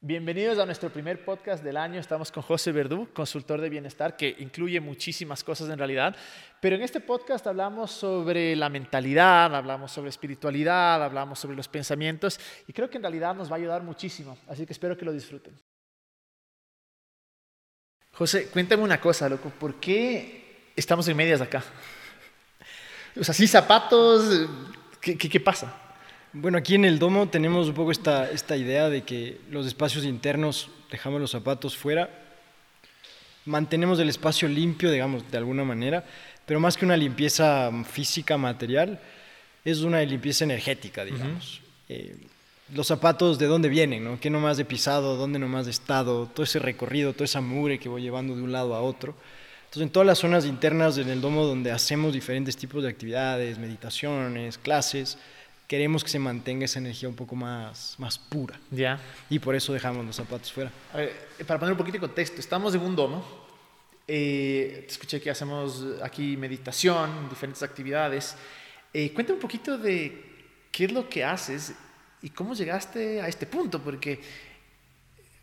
Bienvenidos a nuestro primer podcast del año. Estamos con José Verdú, consultor de bienestar, que incluye muchísimas cosas en realidad. Pero en este podcast hablamos sobre la mentalidad, hablamos sobre espiritualidad, hablamos sobre los pensamientos y creo que en realidad nos va a ayudar muchísimo. Así que espero que lo disfruten. José, cuéntame una cosa, loco. ¿Por qué estamos en medias acá? O sea, ¿sí zapatos? ¿Qué, qué, qué pasa? Bueno, aquí en el domo tenemos un poco esta, esta idea de que los espacios internos dejamos los zapatos fuera, mantenemos el espacio limpio, digamos, de alguna manera, pero más que una limpieza física, material, es una limpieza energética, digamos. eh, los zapatos, ¿de dónde vienen? ¿no? ¿Qué nomás he pisado? ¿Dónde nomás he estado? Todo ese recorrido, toda esa mugre que voy llevando de un lado a otro. Entonces, en todas las zonas internas en el domo donde hacemos diferentes tipos de actividades, meditaciones, clases, queremos que se mantenga esa energía un poco más, más pura. Ya. Y por eso dejamos los zapatos fuera. A ver, para poner un poquito de contexto, estamos en un domo. Eh, te escuché que hacemos aquí meditación, diferentes actividades. Eh, cuéntame un poquito de qué es lo que haces y cómo llegaste a este punto, porque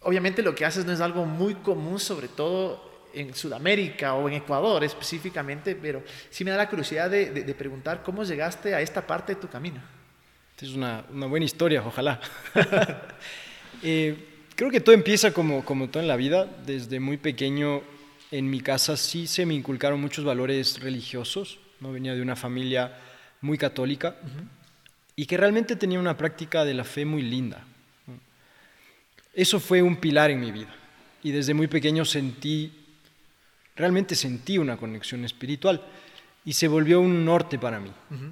obviamente lo que haces no es algo muy común, sobre todo en Sudamérica o en Ecuador específicamente, pero sí me da la curiosidad de, de, de preguntar cómo llegaste a esta parte de tu camino. Es una, una buena historia, ojalá. eh, creo que todo empieza como, como todo en la vida. Desde muy pequeño en mi casa sí se me inculcaron muchos valores religiosos. ¿no? Venía de una familia muy católica uh -huh. y que realmente tenía una práctica de la fe muy linda. Eso fue un pilar en mi vida. Y desde muy pequeño sentí, realmente sentí una conexión espiritual y se volvió un norte para mí. Uh -huh.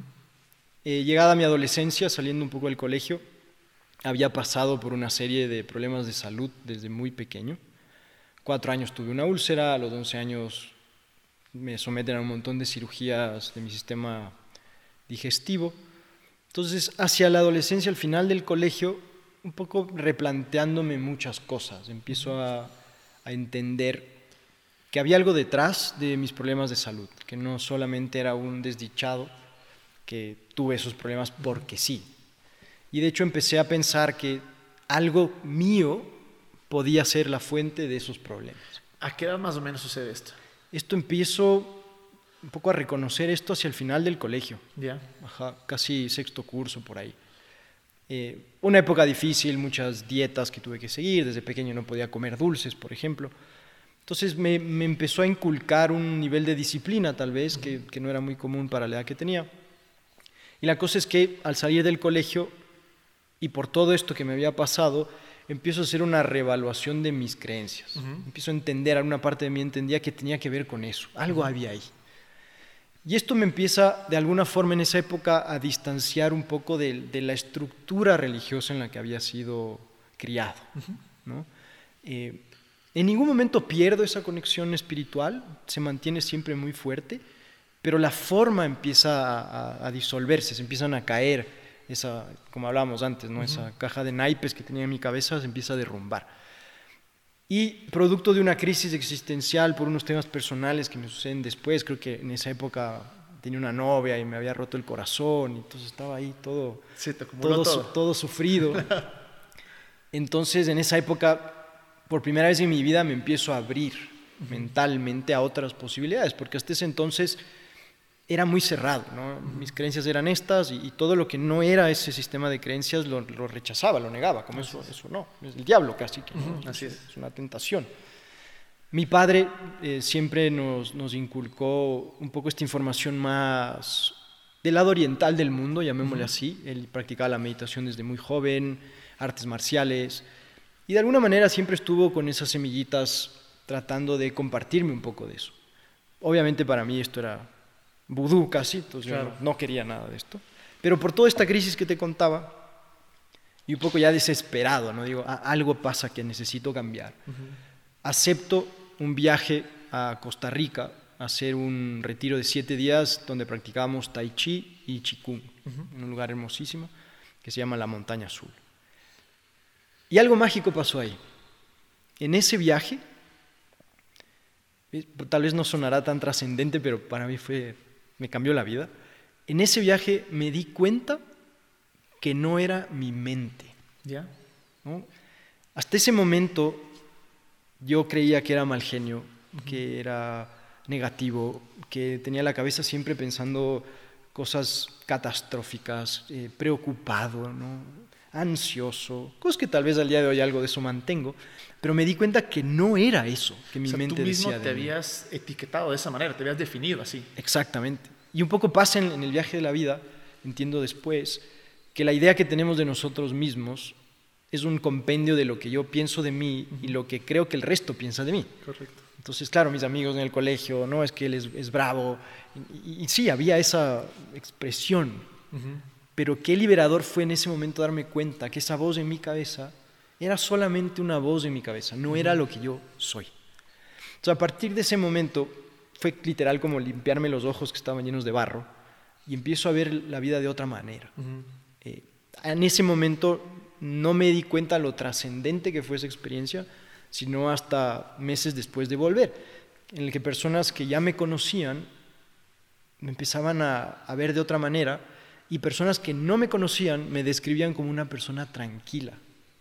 Eh, llegada mi adolescencia, saliendo un poco del colegio, había pasado por una serie de problemas de salud desde muy pequeño. Cuatro años tuve una úlcera, a los 11 años me someten a un montón de cirugías de mi sistema digestivo. Entonces, hacia la adolescencia, al final del colegio, un poco replanteándome muchas cosas. Empiezo a entender que había algo detrás de mis problemas de salud, que no solamente era un desdichado, que tuve esos problemas porque sí. Y de hecho empecé a pensar que algo mío podía ser la fuente de esos problemas. ¿A qué edad más o menos sucede esto? Esto empiezo un poco a reconocer esto hacia el final del colegio. Ya. Yeah. casi sexto curso por ahí. Eh, una época difícil, muchas dietas que tuve que seguir. Desde pequeño no podía comer dulces, por ejemplo. Entonces me, me empezó a inculcar un nivel de disciplina, tal vez, que, que no era muy común para la edad que tenía. Y la cosa es que al salir del colegio y por todo esto que me había pasado, empiezo a hacer una reevaluación de mis creencias. Uh -huh. Empiezo a entender, alguna parte de mí entendía que tenía que ver con eso, algo uh -huh. había ahí. Y esto me empieza de alguna forma en esa época a distanciar un poco de, de la estructura religiosa en la que había sido criado. Uh -huh. ¿no? eh, en ningún momento pierdo esa conexión espiritual, se mantiene siempre muy fuerte, pero la forma empieza a, a, disolverse, se empiezan a caer, esa, como hablábamos antes, ¿no? Uh -huh. esa caja de naipes que tenía en mi cabeza se empieza a derrumbar. Y producto de una crisis existencial por unos temas personales que me suceden después, creo que en esa época tenía una novia y me había roto el corazón, y entonces estaba ahí todo, sí, todo, todo. todo sufrido. entonces en esa época, por primera vez en mi vida, me empiezo a abrir uh -huh. mentalmente a otras posibilidades, porque hasta ese entonces era muy cerrado, ¿no? mis creencias eran estas y, y, todo lo que no era ese sistema de creencias lo, lo rechazaba, lo negaba, como eso, eso no, es el diablo casi, que, ¿no? -huh, así es. es. una tentación. Mi padre eh, siempre nos, nos, inculcó un poco esta información más del lado oriental del mundo, llamémosle uh -huh. así, él practicaba la meditación desde muy joven, artes marciales, y de alguna manera siempre estuvo con esas semillitas tratando de compartirme un poco de eso. Obviamente para mí esto era vudú casi, entonces claro. yo no, no, quería nada de esto. Pero por toda esta crisis que te contaba, y un poco ya desesperado, ¿no? Digo, algo pasa que necesito cambiar. Uh -huh. Acepto un viaje a Costa Rica, a hacer un retiro de siete días donde practicábamos Tai Chi y uh -huh. en un lugar hermosísimo que se llama la Montaña Azul. Y algo mágico pasó ahí. En ese viaje, eh, tal vez no sonará tan trascendente, pero para mí fue me cambió la vida. En ese viaje me di cuenta que no era mi mente. ¿Ya? ¿no? Hasta ese momento yo creía que era mal genio, que era negativo, que tenía la cabeza siempre pensando cosas catastróficas, eh, preocupado, ansioso, cosas que tal vez al día de hoy algo de eso mantengo, pero me di cuenta que no era eso que mi mente tú mismo decía. te habías etiquetado de esa manera, te habías definido así. Exactamente. Y un poco pasa en, en el viaje de la vida, entiendo después, que la idea que tenemos de nosotros mismos es un compendio de lo que yo pienso de mí y lo que creo que el resto piensa de mí. Correcto. Entonces, claro, mis amigos en el colegio, no, es que él es, bravo. Y, sí, había esa expresión. Pero qué liberador fue en ese momento darme cuenta que esa voz en mi cabeza era solamente una voz en mi cabeza, no era lo que yo soy. Entonces, a partir de ese momento, fue literal como limpiarme los ojos que estaban llenos de barro y empiezo a ver la vida de otra manera. Eh, en ese momento no me di cuenta lo trascendente que fue esa experiencia, sino hasta meses después de volver, en el que personas que ya me conocían me empezaban a, ver de otra manera y personas que no me conocían me describían como una persona tranquila,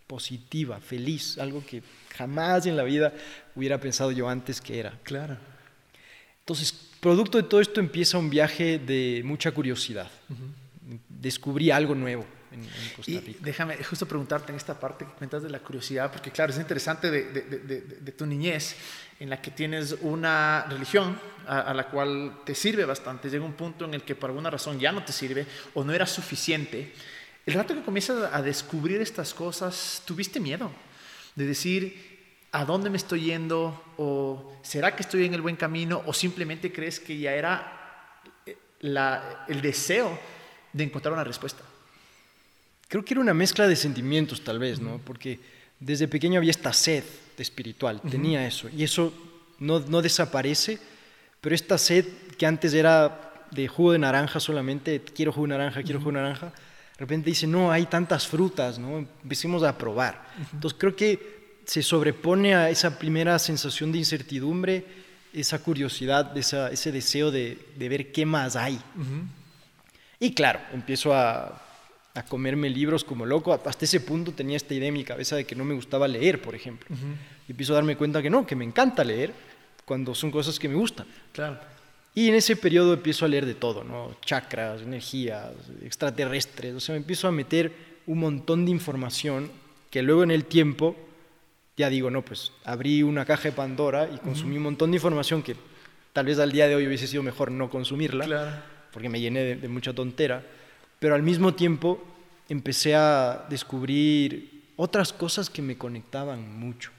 positiva, feliz, algo que jamás en la vida hubiera pensado yo antes que era. Claro. Entonces, producto de todo esto empieza un viaje de mucha curiosidad. Descubrí algo nuevo y déjame justo preguntarte en esta parte que cuentas de la curiosidad, porque claro, es interesante de, tu niñez, en la que tienes una religión a, la cual te sirve bastante, llega un punto en el que por alguna razón ya no te sirve o no era suficiente. El rato que comienzas a descubrir estas cosas, ¿tuviste miedo? De decir, ¿a dónde me estoy yendo? ¿O será que estoy en el buen camino? ¿O simplemente crees que ya era eh, el deseo de encontrar una respuesta? Creo que era una mezcla de sentimientos tal vez, ¿no? Porque desde pequeño había esta sed espiritual, tenía eso, y eso no, no desaparece, pero esta sed que antes era de jugo de naranja solamente, quiero jugo de naranja, quiero jugo de naranja, de repente dice, no, hay tantas frutas, ¿no? Empecemos a probar. Entonces creo que se sobrepone a esa primera sensación de incertidumbre, esa curiosidad, esa, ese deseo de, de, ver qué más hay. Y claro, empiezo a a comerme libros como loco. Hasta ese punto tenía esta idea en mi cabeza de que no me gustaba leer, por ejemplo. Y empiezo a darme cuenta que no, que me encanta leer cuando son cosas que me gustan. Claro. Y en ese periodo empiezo a leer de todo, ¿no? Chakras, energías, extraterrestres. O sea, me empiezo a meter un montón de información que luego en el tiempo ya digo, no, pues abrí una caja de Pandora y consumí un montón de información que tal vez al día de hoy hubiese sido mejor no consumirla, claro. porque me llené de, de mucha tontera pero al mismo tiempo empecé a descubrir otras cosas que me conectaban mucho.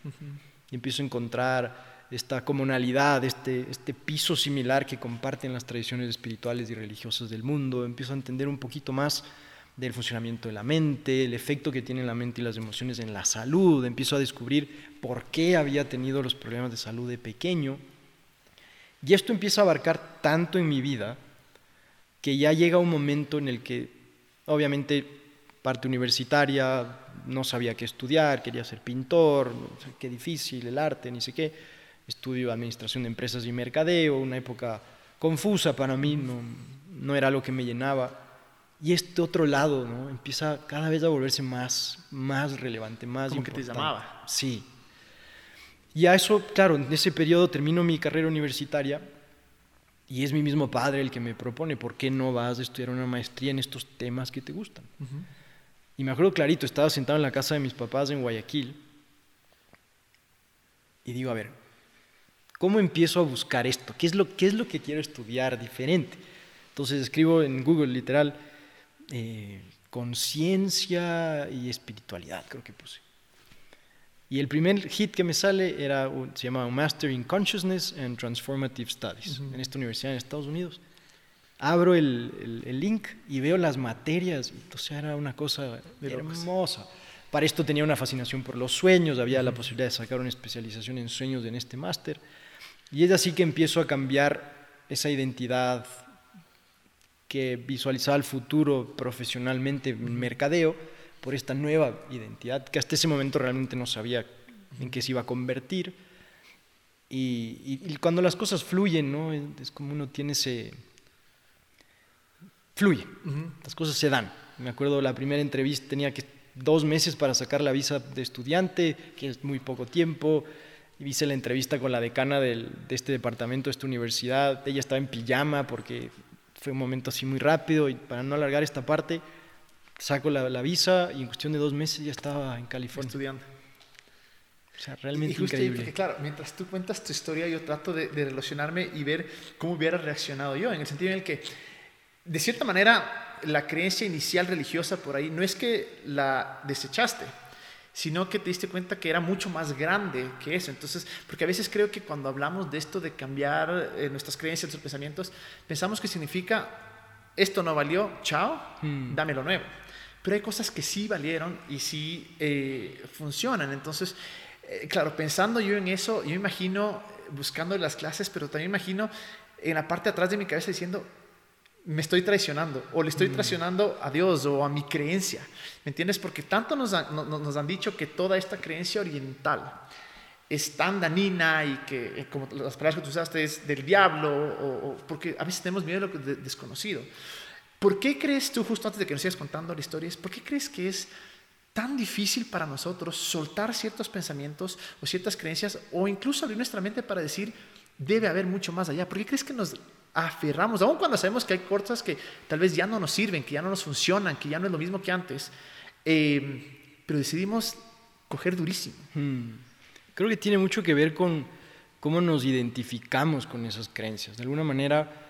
Y empiezo a encontrar esta comunalidad, este, este piso similar que comparten las tradiciones espirituales y religiosas del mundo. Empiezo a entender un poquito más del funcionamiento de la mente, el efecto que tienen la mente y las emociones en la salud. Empiezo a descubrir por qué había tenido los problemas de salud de pequeño. Y esto empieza a abarcar tanto en mi vida que ya llega un momento en el que, obviamente, parte universitaria, no sabía qué estudiar, quería ser pintor, qué difícil el arte, ni sé qué. Estudio administración de empresas y mercadeo, una época confusa para mí, no, no era lo que me llenaba. Y este otro lado ¿no? empieza cada vez a volverse más, más relevante, más Como que te llamaba. Sí. Y a eso, claro, en ese periodo termino mi carrera universitaria y es mi mismo padre el que me propone, ¿por qué no vas a estudiar una maestría en estos temas que te gustan? Y me acuerdo clarito, estaba sentado en la casa de mis papás en Guayaquil y digo, a ver, ¿cómo empiezo a buscar esto? ¿Qué es lo, qué es lo que quiero estudiar diferente? Entonces escribo en Google literal eh, conciencia y espiritualidad, creo que puse. Y el primer hit que me sale era, se llama Master in Consciousness and Transformative Studies, en esta universidad en Estados Unidos. Abro el, el, link y veo las materias, o sea, era una cosa hermosa. Para esto tenía una fascinación por los sueños, había la posibilidad de sacar una especialización en sueños en este máster. Y es así que empiezo a cambiar esa identidad que visualizaba el futuro profesionalmente en mercadeo por esta nueva identidad que hasta ese momento realmente no sabía en qué se iba a convertir. Y, cuando las cosas fluyen, ¿no? Es como uno tiene ese... Fluye, las cosas se dan. Me acuerdo la primera entrevista, tenía que dos meses para sacar la visa de estudiante, que es muy poco tiempo. Hice la entrevista con la decana de este departamento, de esta universidad. Ella estaba en pijama porque fue un momento así muy rápido y para no alargar esta parte, saco la, visa y en cuestión de dos meses ya estaba en California. Estudiando. O sea, realmente increíble. porque, claro, mientras tú cuentas tu historia, yo trato de, de, relacionarme y ver cómo hubiera reaccionado yo, en el sentido en el que, de cierta manera, la creencia inicial religiosa por ahí no es que la desechaste, sino que te diste cuenta que era mucho más grande que eso. Entonces, porque a veces creo que cuando hablamos de esto de cambiar eh, nuestras creencias, nuestros pensamientos, pensamos que significa esto no valió, chao, hmm. dame lo nuevo. Pero hay cosas que sí valieron y sí eh, funcionan. Entonces, eh, claro, pensando yo en eso, yo imagino buscando las clases, pero también imagino en la parte de atrás de mi cabeza diciendo, me estoy traicionando o le estoy mm. traicionando a Dios o a mi creencia. ¿Me entiendes? Porque tanto nos, nos han dicho que toda esta creencia oriental es tan danina y que, eh, como las palabras que tú usaste, es del diablo, o, porque a veces tenemos miedo de lo desconocido. ¿Por qué crees tú, justo antes de que nos sigas contando la historia, por qué crees que es tan difícil para nosotros soltar ciertos pensamientos o ciertas creencias o incluso abrir nuestra mente para decir, debe haber mucho más allá? ¿Por qué crees que nos aferramos, aun cuando sabemos que hay cosas que tal vez ya no nos sirven, que ya no nos funcionan, que ya no es lo mismo que antes, eh, pero decidimos coger durísimo. Hmm. Creo que tiene mucho que ver con cómo nos identificamos con esas creencias. De alguna manera,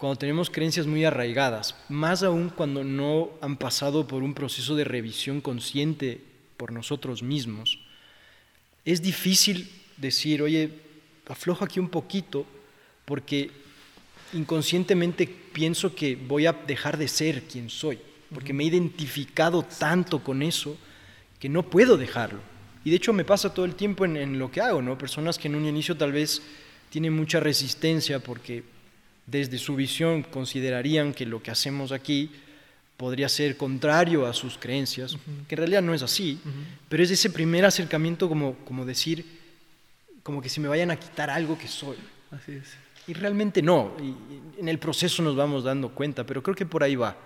cuando tenemos creencias muy arraigadas, más aún cuando no han pasado por un proceso de revisión consciente por nosotros mismos, es difícil decir, oye, aflojo aquí un poquito, porque inconscientemente pienso que voy a dejar de ser quien soy, porque me he identificado tanto con eso que no puedo dejarlo. Y de hecho me pasa todo el tiempo en, lo que hago, ¿no? Personas que en un inicio tal vez tienen mucha resistencia porque desde su visión considerarían que lo que hacemos aquí podría ser contrario a sus creencias, que en realidad no es así, pero es ese primer acercamiento como, como decir, como que si me vayan a quitar algo que soy. Así es. Y realmente no, y en el proceso nos vamos dando cuenta, pero creo que por ahí va.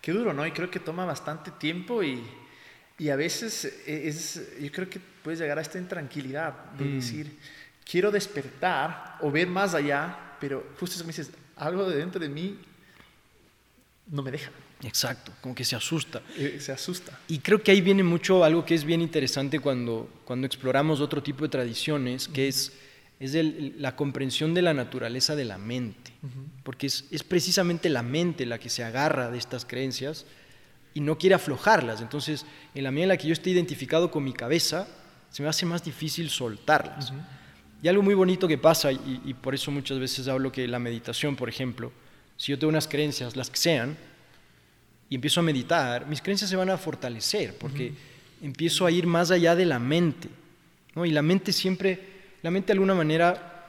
Qué duro, ¿no? Y creo que toma bastante tiempo y, y a veces es, yo creo que puedes llegar a esta intranquilidad de mm. decir, quiero despertar o ver más allá, pero justo eso me dices, algo de dentro de mí no me deja. Exacto, como que se asusta. Eh, se asusta. Y creo que ahí viene mucho algo que es bien interesante cuando, cuando exploramos otro tipo de tradiciones, que es es la comprensión de la naturaleza de la mente, porque es, precisamente la mente la que se agarra de estas creencias y no quiere aflojarlas. Entonces, en la medida en la que yo esté identificado con mi cabeza, se me hace más difícil soltarlas. Y algo muy bonito que pasa, y, por eso muchas veces hablo que la meditación, por ejemplo, si yo tengo unas creencias, las que sean, y empiezo a meditar, mis creencias se van a fortalecer, porque empiezo a ir más allá de la mente. ¿no? Y la mente siempre la mente de alguna manera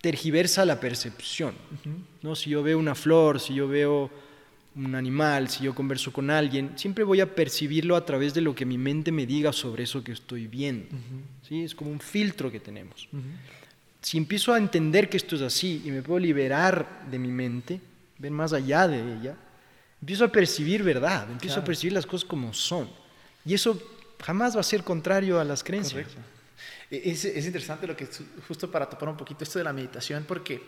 tergiversa la percepción. ¿no? Si yo veo una flor, si yo veo un animal, si yo converso con alguien, siempre voy a percibirlo a través de lo que mi mente me diga sobre eso que estoy viendo. ¿sí? Es como un filtro que tenemos. Si empiezo a entender que esto es así y me puedo liberar de mi mente, ver más allá de ella, empiezo a percibir verdad, empiezo a percibir las cosas como son. Y eso jamás va a ser contrario a las creencias. E-, es, es, interesante lo que, justo para topar un poquito esto de la meditación, porque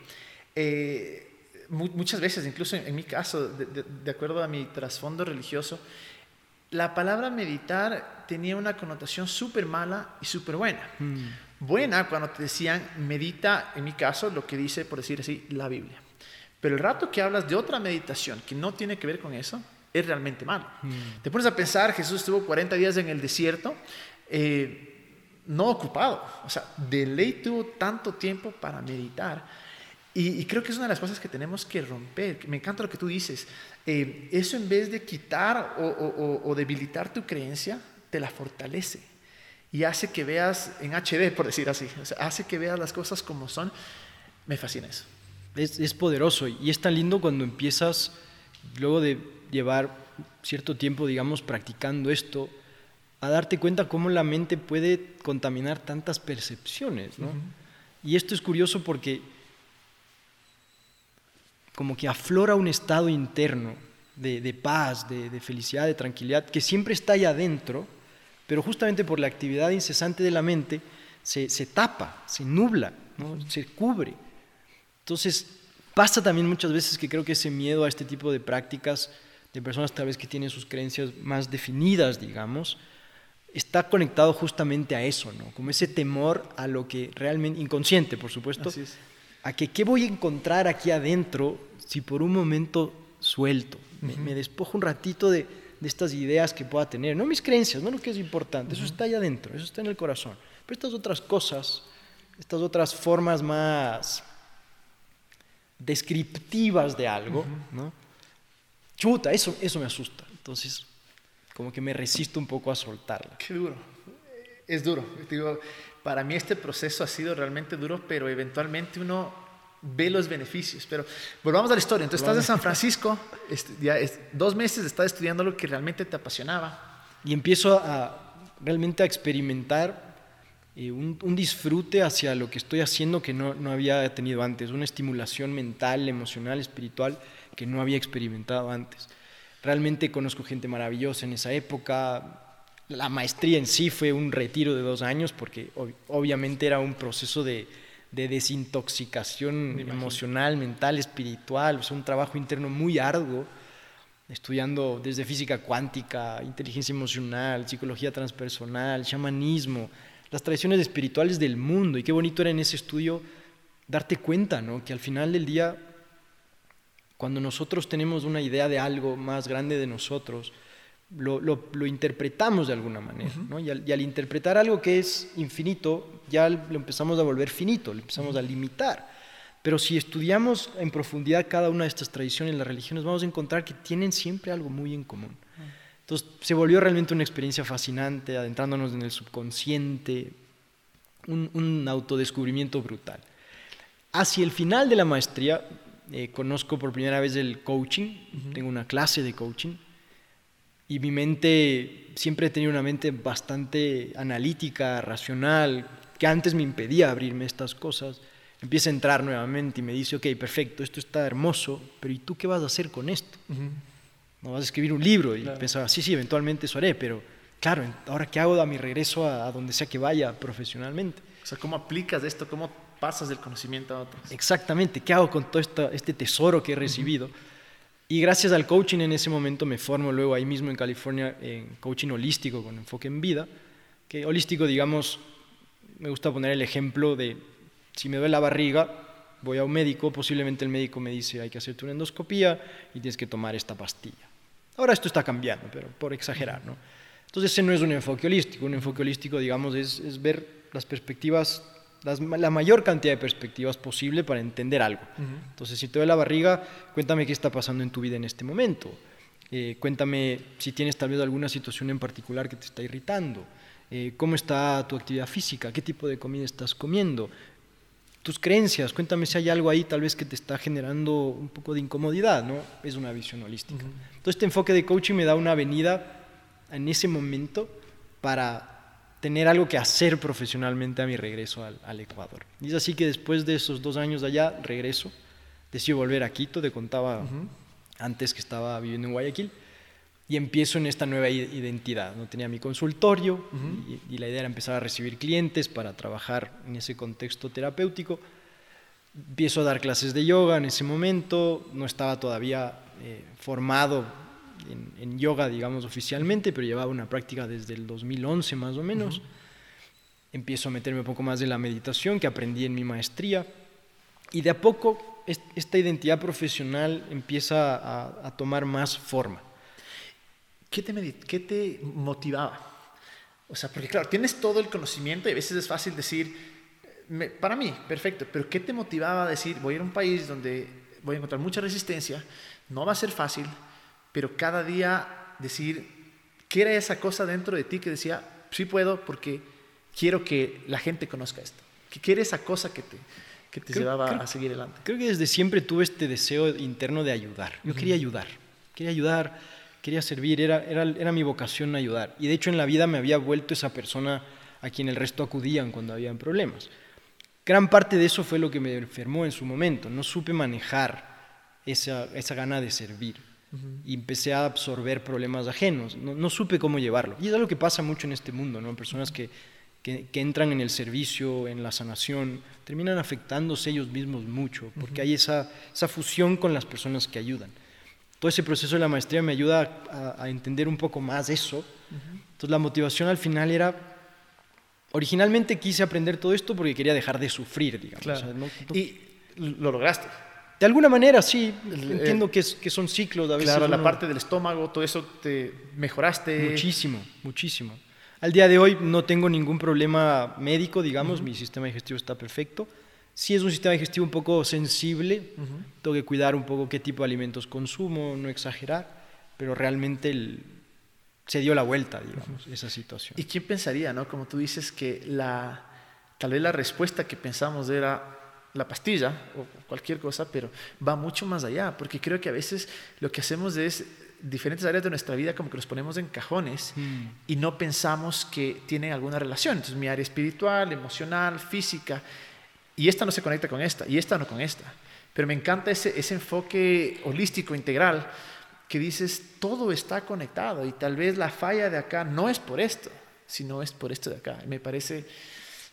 eh, muchas veces, incluso en, mi caso, de, acuerdo a mi trasfondo religioso, la palabra meditar tenía una connotación súper mala y súper buena. Mm. Buena cuando te decían medita, en mi caso, lo que dice, por decir así, la Biblia. Pero el rato que hablas de otra meditación que no tiene que ver con eso, es realmente malo. Mm. Te pones a pensar, Jesús estuvo 40 días en el desierto. Eh, no ocupado. O sea, de ley tuvo tanto tiempo para meditar. Y, creo que es una de las cosas que tenemos que romper. Me encanta lo que tú dices. Eh, eso en vez de quitar o, debilitar tu creencia, te la fortalece. Y hace que veas en HD, por decir así. O sea, hace que veas las cosas como son. Me fascina eso. Es, es poderoso y es tan lindo cuando empiezas, luego de llevar cierto tiempo, digamos, practicando esto, a darte cuenta cómo la mente puede contaminar tantas percepciones. ¿no? Y esto es curioso porque como que aflora un estado interno de, paz, de, felicidad, de tranquilidad, que siempre está ahí adentro, pero justamente por la actividad incesante de la mente se, se tapa, se nubla, ¿no? se cubre. Entonces, pasa también muchas veces que creo que ese miedo a este tipo de prácticas de personas tal vez que tienen sus creencias más definidas, digamos, está conectado justamente a eso, ¿no? Como ese temor a lo que realmente, inconsciente por supuesto, a que qué voy a encontrar aquí adentro si por un momento suelto, me, despojo un ratito de, de, estas ideas que pueda tener, no mis creencias, no lo que es importante, eso está ahí adentro, eso está en el corazón, pero estas otras cosas, estas otras formas más descriptivas de algo, ¿no? Chuta, eso, eso me asusta. Entonces, como que me resisto un poco a soltarla. Qué duro. Es duro. Digo, para mí este proceso ha sido realmente duro, pero eventualmente uno ve los beneficios. Pero volvamos a la historia. Entonces estás en San Francisco, este, ya dos meses estás estudiando lo que realmente te apasionaba. Y empiezo a realmente a experimentar eh, un, un, disfrute hacia lo que estoy haciendo que no, no había tenido antes, una estimulación mental, emocional, espiritual que no había experimentado antes. Realmente conozco gente maravillosa en esa época. La maestría en sí fue un retiro de dos años porque obviamente era un proceso de, desintoxicación emocional, mental, espiritual, o un trabajo interno muy arduo, estudiando desde física cuántica, inteligencia emocional, psicología transpersonal, chamanismo, las tradiciones espirituales del mundo. Y qué bonito era en ese estudio darte cuenta, ¿no? Que al final del día cuando nosotros tenemos una idea de algo más grande de nosotros, lo, lo, interpretamos de alguna manera. ¿no? Y, al, interpretar algo que es infinito, ya lo empezamos a volver finito, lo empezamos a limitar. Pero si estudiamos en profundidad cada una de estas tradiciones, las religiones, vamos a encontrar que tienen siempre algo muy en común. Entonces se volvió realmente una experiencia fascinante, adentrándonos en el subconsciente, un, un autodescubrimiento brutal. Hacia el final de la maestría, eh, conozco por primera vez el coaching, tengo una clase de coaching y mi mente, siempre he tenido una mente bastante analítica, racional, que antes me impedía abrirme estas cosas, empieza a entrar nuevamente y me dice, ok, perfecto, esto está hermoso, pero ¿y tú qué vas a hacer con esto? ¿No vas a escribir un libro? Y pensaba, sí, sí, eventualmente eso haré, pero claro, ahora qué hago a mi regreso a, a donde sea que vaya profesionalmente. O sea, ¿cómo aplicas esto? ¿Cómo pasas del conocimiento a otros. Exactamente, ¿qué hago con todo este tesoro que he recibido? Y gracias al coaching en ese momento me formo luego ahí mismo en California en coaching holístico con enfoque en vida, que holístico, digamos, me gusta poner el ejemplo de si me duele la barriga, voy a un médico, posiblemente el médico me dice hay que hacerte una endoscopía y tienes que tomar esta pastilla. Ahora esto está cambiando, pero por exagerar, ¿no? Entonces ese no es un enfoque holístico, un enfoque holístico, digamos, es, es ver las perspectivas la mayor cantidad de perspectivas posible para entender algo. Entonces, si te duele la barriga, cuéntame qué está pasando en tu vida en este momento. Eh, cuéntame si tienes tal vez alguna situación en particular que te está irritando. Eh, ¿Cómo está tu actividad física? ¿Qué tipo de comida estás comiendo? Tus creencias, cuéntame si hay algo ahí tal vez que te está generando un poco de incomodidad, ¿no? Es una visión holística. Entonces, este enfoque de coaching me da una avenida en ese momento para tener algo que hacer profesionalmente a mi regreso al, Ecuador. Y es así que después de esos dos años de allá, regreso, decido volver a Quito, te contaba antes que estaba viviendo en Guayaquil, y empiezo en esta nueva identidad. ¿no? Tenía mi consultorio y, la idea era empezar a recibir clientes para trabajar en ese contexto terapéutico. Empiezo a dar clases de yoga en ese momento, no estaba todavía eh, formado en, yoga, digamos, oficialmente, pero llevaba una práctica desde el 2011 más o menos. Empiezo a meterme un poco más de la meditación que aprendí en mi maestría y de a poco esta identidad profesional empieza a, tomar más forma. ¿Qué te, ¿Qué te motivaba? O sea, porque claro, tienes todo el conocimiento y a veces es fácil decir, para mí, perfecto, pero ¿qué te motivaba a decir, voy a ir a un país donde voy a encontrar mucha resistencia, no va a ser fácil, pero cada día decir, ¿qué era esa cosa dentro de ti que decía, sí puedo porque quiero que la gente conozca esto? ¿Qué era esa cosa que te, que te llevaba a seguir adelante? Creo que desde siempre tuve este deseo interno de ayudar. Yo quería ayudar, quería ayudar, quería servir, era, era, era mi vocación ayudar. Y de hecho en la vida me había vuelto esa persona a quien el resto acudían cuando habían problemas. Gran parte de eso fue lo que me enfermó en su momento. No supe manejar esa, esa gana de servir. Y empecé a absorber problemas ajenos. No, supe cómo llevarlo. Y es algo que pasa mucho en este mundo, ¿no? Personas que, que, entran en el servicio, en la sanación, terminan afectándose ellos mismos mucho, porque hay esa, esa fusión con las personas que ayudan. Todo ese proceso de la maestría me ayuda a, entender un poco más eso. Entonces la motivación al final era originalmente quise aprender todo esto porque quería dejar de sufrir, digamos. Y lo lograste. De alguna manera, sí. Entiendo que, que, son ciclos. A veces claro, la parte del estómago, todo eso te mejoraste. Muchísimo, muchísimo. Al día de hoy no tengo ningún problema médico, digamos, mi sistema digestivo está perfecto. Sí es un sistema digestivo un poco sensible, tengo que cuidar un poco qué tipo de alimentos consumo, no exagerar, pero realmente el, se dio la vuelta, digamos, esa situación. ¿Y quién pensaría, no? Como tú dices, que la, tal vez la respuesta que pensamos era la pastilla o cualquier cosa, pero va mucho más allá, porque creo que a veces lo que hacemos es diferentes áreas de nuestra vida como que los ponemos en cajones mm. y no pensamos que tienen alguna relación. Entonces mi área espiritual, emocional, física, y esta no se conecta con esta, y esta no con esta. Pero me encanta ese, ese enfoque holístico, integral, que dices, todo está conectado y tal vez la falla de acá no es por esto, sino es por esto de acá. Me parece...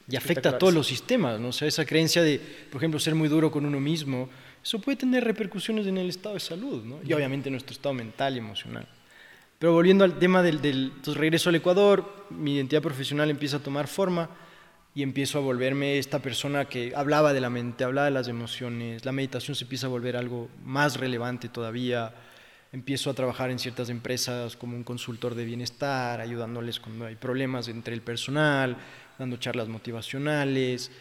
Y afecta a todos los sistemas, ¿no? O sea, esa creencia de, por ejemplo, ser muy duro con uno mismo, eso puede tener repercusiones en el estado de salud, ¿no? Y obviamente en nuestro estado mental y emocional. Pero volviendo al tema del, del entonces regreso al Ecuador, mi identidad profesional empieza a tomar forma y empiezo a volverme esta persona que hablaba de la mente, hablaba de las emociones, la meditación se empieza a volver algo más relevante todavía, empiezo a trabajar en ciertas empresas como un consultor de bienestar, ayudándoles cuando hay problemas entre el personal, dando charlas motivacionales.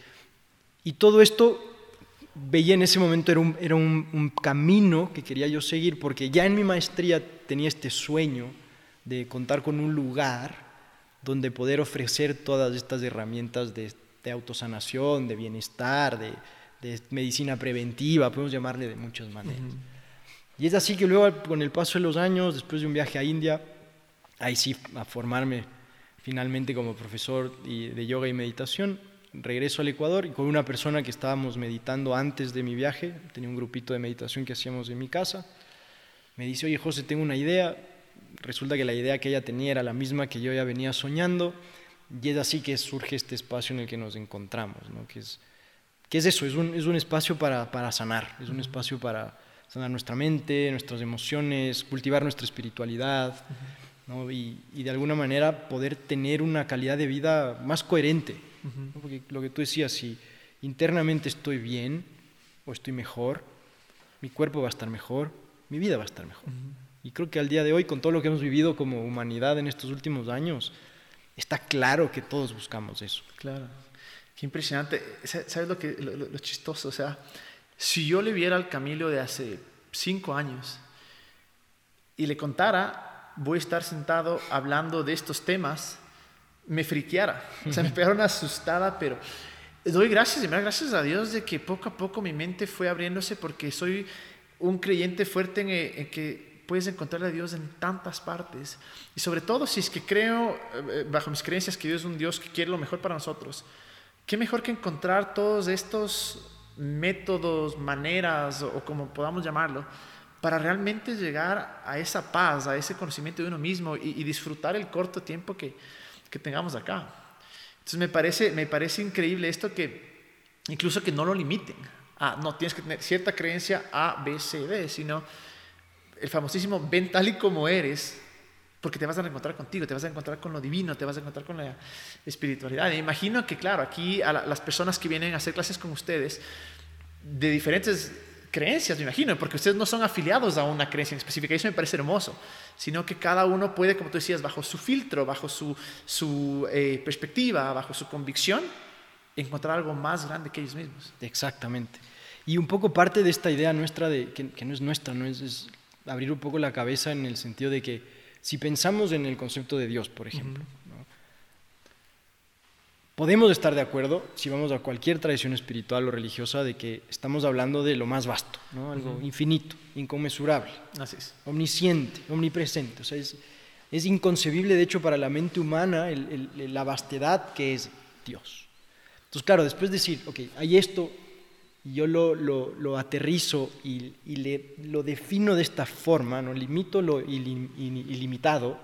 Y todo esto veía en ese momento era, un, era un, camino que quería yo seguir, porque ya en mi maestría tenía este sueño de contar con un lugar donde poder ofrecer todas estas herramientas de, autosanación, de bienestar, de, medicina preventiva, podemos llamarle de muchas maneras. Y es así que luego, con el paso de los años, después de un viaje a India, ahí sí, a formarme finalmente como profesor de yoga y meditación, regreso al Ecuador y con una persona que estábamos meditando antes de mi viaje, tenía un grupito de meditación que hacíamos en mi casa, me dice, oye José, tengo una idea, resulta que la idea que ella tenía era la misma que yo ya venía soñando, y es así que surge este espacio en el que nos encontramos, ¿no? que, es, que es eso, es un, es un espacio para, para sanar, es un espacio para sanar nuestra mente, nuestras emociones, cultivar nuestra espiritualidad ¿no? y, y, de alguna manera poder tener una calidad de vida más coherente. Porque lo que tú decías, si internamente estoy bien o estoy mejor, mi cuerpo va a estar mejor, mi vida va a estar mejor. Y creo que al día de hoy, con todo lo que hemos vivido como humanidad en estos últimos años, está claro que todos buscamos eso. Claro. Qué impresionante. ¿Sabes lo, que, lo chistoso? O sea, si yo le viera al Camilo de hace cinco años y le contara, voy a estar sentado hablando de estos temas, me friqueara. O sea, me pegara una asustada, pero doy gracias da gracias a Dios de que poco a poco mi mente fue abriéndose porque soy un creyente fuerte en, en que puedes encontrar a Dios en tantas partes. Y sobre todo si es que creo, eh, bajo mis creencias, que Dios es un Dios que quiere lo mejor para nosotros. ¿Qué mejor que encontrar todos estos métodos, maneras o, como podamos llamarlo, para realmente llegar a esa paz, a ese conocimiento de uno mismo y, disfrutar el corto tiempo que, tengamos acá. Entonces me parece, me parece increíble esto que incluso que no lo limiten. Ah, no tienes que tener cierta creencia A, B, C, D, sino el famosísimo ven tal y como eres, porque te vas a encontrar contigo, te vas a encontrar con lo divino, te vas a encontrar con la espiritualidad. Y imagino que, claro, aquí a las personas que vienen a hacer clases con ustedes, de diferentes creencias, me imagino, porque ustedes no son afiliados a una creencia en específica, y eso me parece hermoso, sino que cada uno puede, como tú decías, bajo su filtro, bajo su, su eh, perspectiva, bajo su convicción, encontrar algo más grande que ellos mismos. Exactamente. Y un poco parte de esta idea nuestra, de, que, no es nuestra, no es, es abrir un poco la cabeza en el sentido de que si pensamos en el concepto de Dios, por ejemplo, podemos estar de acuerdo, si vamos a cualquier tradición espiritual o religiosa, de que estamos hablando de lo más vasto, ¿no? algo infinito, inconmensurable, Así es. omnisciente, omnipresente. O sea, es, es, inconcebible, de hecho, para la mente humana la vastedad que es Dios. Entonces, claro, después de decir, ok, hay esto, y yo lo, lo, lo aterrizo y, y, le, lo defino de esta forma, ¿no? limito lo ilim, ilimitado,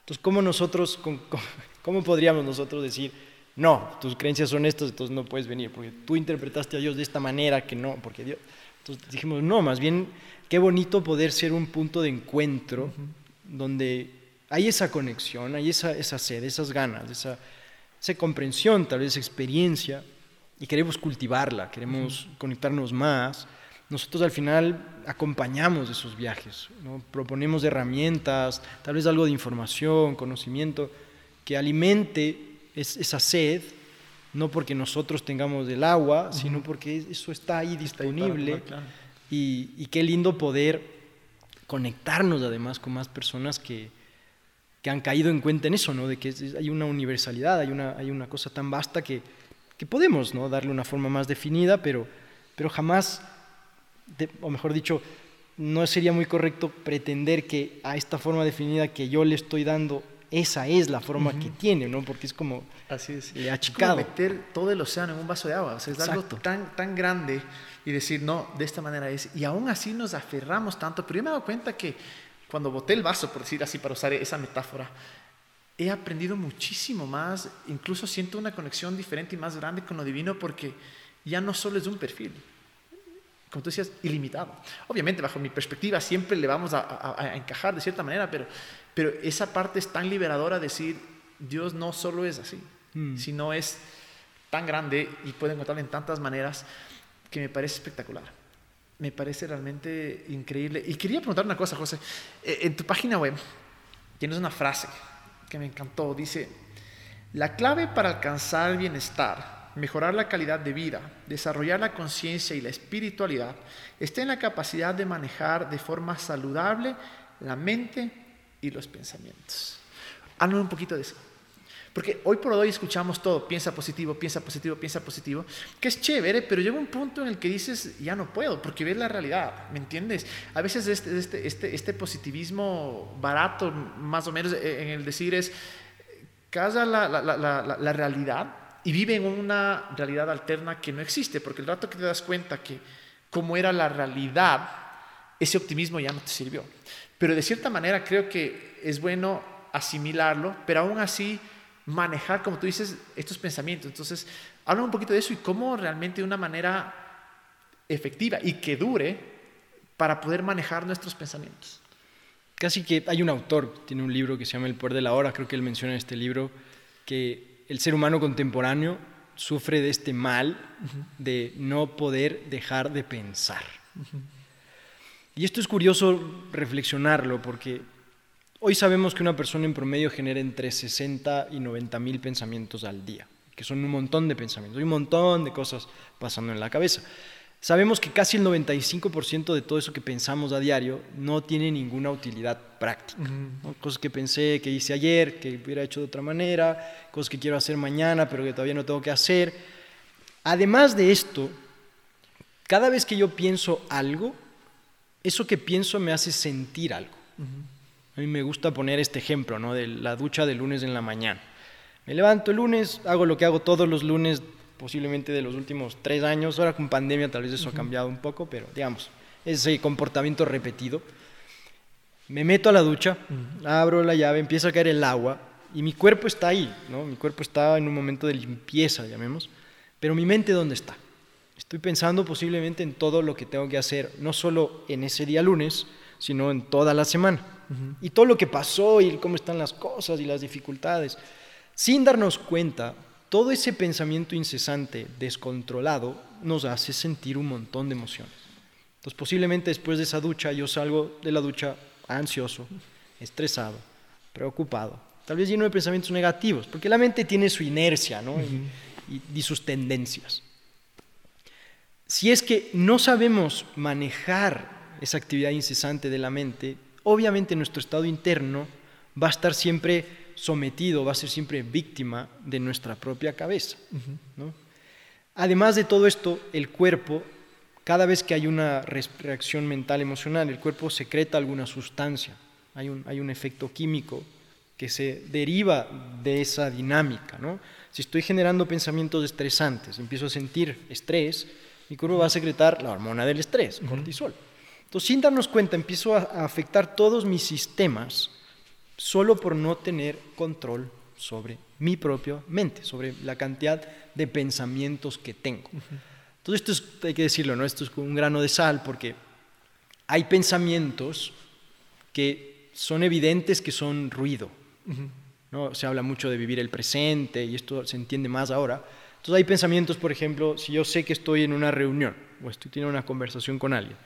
entonces, ¿cómo, nosotros, cómo, ¿cómo podríamos nosotros decir, no, tus creencias son estas, entonces no puedes venir, porque tú interpretaste a Dios de esta manera que no, porque Dios... Entonces dijimos, no, más bien, qué bonito poder ser un punto de encuentro uh -huh. donde hay esa conexión, hay esa, esa sed, esas ganas, esa, esa comprensión, tal vez experiencia, y queremos cultivarla, queremos uh -huh. conectarnos más. Nosotros al final acompañamos esos viajes, ¿no? proponemos herramientas, tal vez algo de información, conocimiento, que alimente es, esa sed, no porque nosotros tengamos el agua, uh -huh. sino porque eso está ahí disponible. Está ahí para, claro. y, y, qué lindo poder conectarnos además con más personas que, que han caído en cuenta en eso, ¿no? de que hay una universalidad, hay una, hay una cosa tan vasta que, que podemos ¿no? darle una forma más definida, pero, pero jamás, de, o mejor dicho, no sería muy correcto pretender que a esta forma definida que yo le estoy dando esa es la forma uh -huh. que tiene, ¿no? Porque es como Así es. le achicado. Es como meter todo el océano en un vaso de agua, o sea, es Exacto. algo tan, tan grande y decir, no, de esta manera es. Y aún así nos aferramos tanto, pero yo me he dado cuenta que cuando boté el vaso, por decir así, para usar esa metáfora, he aprendido muchísimo más, incluso siento una conexión diferente y más grande con lo divino porque ya no solo es un perfil, como tú decías, ilimitado. Obviamente, bajo mi perspectiva, siempre le vamos a, a, a encajar de cierta manera, pero, pero esa parte es tan liberadora decir, Dios no solo es así, mm. sino es tan grande y puede encontrarlo en tantas maneras que me parece espectacular. Me parece realmente increíble. Y quería preguntar una cosa, José. Eh, en tu página web tienes una frase que me encantó. Dice, la clave para alcanzar el bienestar, mejorar la calidad de vida, desarrollar la conciencia y la espiritualidad, está en la capacidad de manejar de forma saludable la mente y los pensamientos. Háblame un poquito de eso. Porque hoy por hoy escuchamos todo, piensa positivo, piensa positivo, piensa positivo, que es chévere, pero llega un punto en el que dices, ya no puedo, porque ves la realidad, ¿me entiendes? A veces este, este, este, este positivismo barato, más o menos, en el decir es, casa la, la, la, la, realidad y vive en una realidad alterna que no existe, porque el rato que te das cuenta que como era la realidad, ese optimismo ya no te sirvió. Pero de cierta manera creo que es bueno asimilarlo, pero aún así manejar, como tú dices, estos pensamientos. Entonces, habla un poquito de eso y cómo realmente de una manera efectiva y que dure para poder manejar nuestros pensamientos. Casi que hay un autor, tiene un libro que se llama El poder de la hora, creo que él menciona en este libro que el ser humano contemporáneo sufre de este mal uh -huh. de no poder dejar de pensar. Uh -huh. Y esto es curioso reflexionarlo porque Hoy sabemos que una persona en promedio genera entre 60 y 90 mil pensamientos al día, que son un montón de pensamientos, un montón de cosas pasando en la cabeza. Sabemos que casi el 95% de todo eso que pensamos a diario no tiene ninguna utilidad práctica. Uh -huh. ¿no? Cosas que pensé, que hice ayer, que hubiera hecho de otra manera, cosas que quiero hacer mañana, pero que todavía no tengo que hacer. Además de esto, cada vez que yo pienso algo, eso que pienso me hace sentir algo. Uh -huh. A mí me gusta poner este ejemplo, ¿no? De la ducha de lunes en la mañana. Me levanto el lunes, hago lo que hago todos los lunes, posiblemente de los últimos tres años. Ahora con pandemia tal vez eso uh -huh. ha cambiado un poco, pero digamos, ese comportamiento repetido. Me meto a la ducha, uh -huh. abro la llave, empieza a caer el agua y mi cuerpo está ahí, ¿no? Mi cuerpo está en un momento de limpieza, llamemos. Pero mi mente, ¿dónde está? Estoy pensando posiblemente en todo lo que tengo que hacer, no solo en ese día lunes, sino en toda la semana. Uh -huh. Y todo lo que pasó y cómo están las cosas y las dificultades. Sin darnos cuenta, todo ese pensamiento incesante, descontrolado, nos hace sentir un montón de emociones. Entonces posiblemente después de esa ducha yo salgo de la ducha ansioso, estresado, preocupado, tal vez lleno de pensamientos negativos, porque la mente tiene su inercia ¿no? Uh -huh. y, y, y sus tendencias. Si es que no sabemos manejar esa actividad incesante de la mente, obviamente nuestro estado interno va a estar siempre sometido, va a ser siempre víctima de nuestra propia cabeza. Además de todo esto, el cuerpo, cada vez que hay una reacción mental emocional, el cuerpo secreta alguna sustancia, hay un, hay un efecto químico que se deriva de esa dinámica. ¿no? Si estoy generando pensamientos estresantes, empiezo a sentir estrés, Mi cuerpo va a secretar la hormona del estrés, cortisol. Entonces, sin darnos cuenta, empiezo a, a afectar todos mis sistemas solo por no tener control sobre mi propia mente, sobre la cantidad de pensamientos que tengo. Entonces, esto es, hay que decirlo, ¿no? Esto es un grano de sal porque hay pensamientos que son evidentes que son ruido. ¿no? Se habla mucho de vivir el presente y esto se entiende más ahora. Entonces hay pensamientos, por ejemplo, si yo sé que estoy en una reunión o estoy teniendo una conversación con alguien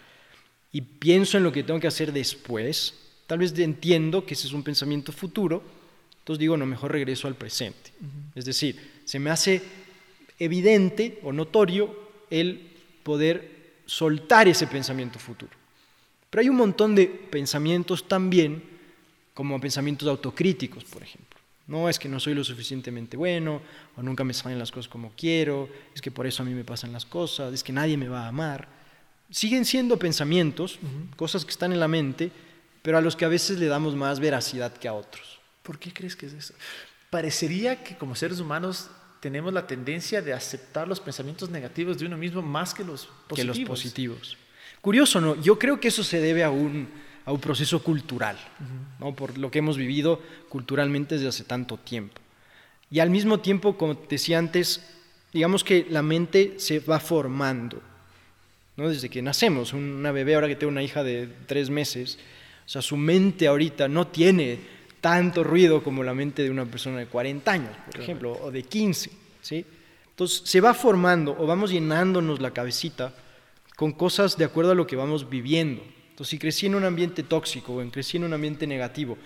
y pienso en lo que tengo que hacer después, tal vez entiendo que ese es un pensamiento futuro, entonces digo, no, mejor regreso al presente. Es decir, se me hace evidente o notorio el poder soltar ese pensamiento futuro. Pero hay un montón de pensamientos también, como pensamientos autocríticos, por ejemplo. No es que no soy lo suficientemente bueno, o nunca me salen las cosas como quiero, es que por eso a mí me pasan las cosas, es que nadie me va a amar. Siguen siendo pensamientos, cosas que están en la mente, pero a los que a veces le damos más veracidad que a otros. ¿Por qué crees que es eso? Parecería que como seres humanos tenemos la tendencia de aceptar los pensamientos negativos de uno mismo más que los positivos. Que los positivos. Curioso, ¿no? Yo creo que eso se debe a un, a un proceso cultural, ¿no? por lo que hemos vivido culturalmente desde hace tanto tiempo. Y al mismo tiempo, como decía antes, digamos que la mente se va formando, ¿no? desde que nacemos. Una bebé, ahora que tengo una hija de tres meses, o sea, su mente ahorita no tiene tanto ruido como la mente de una persona de 40 años, por ejemplo, o de 15, ¿sí? Entonces, se va formando o vamos llenándonos la cabecita con cosas de acuerdo a lo que vamos viviendo. Entonces, si crecí en un ambiente tóxico o en crecí en un ambiente negativo,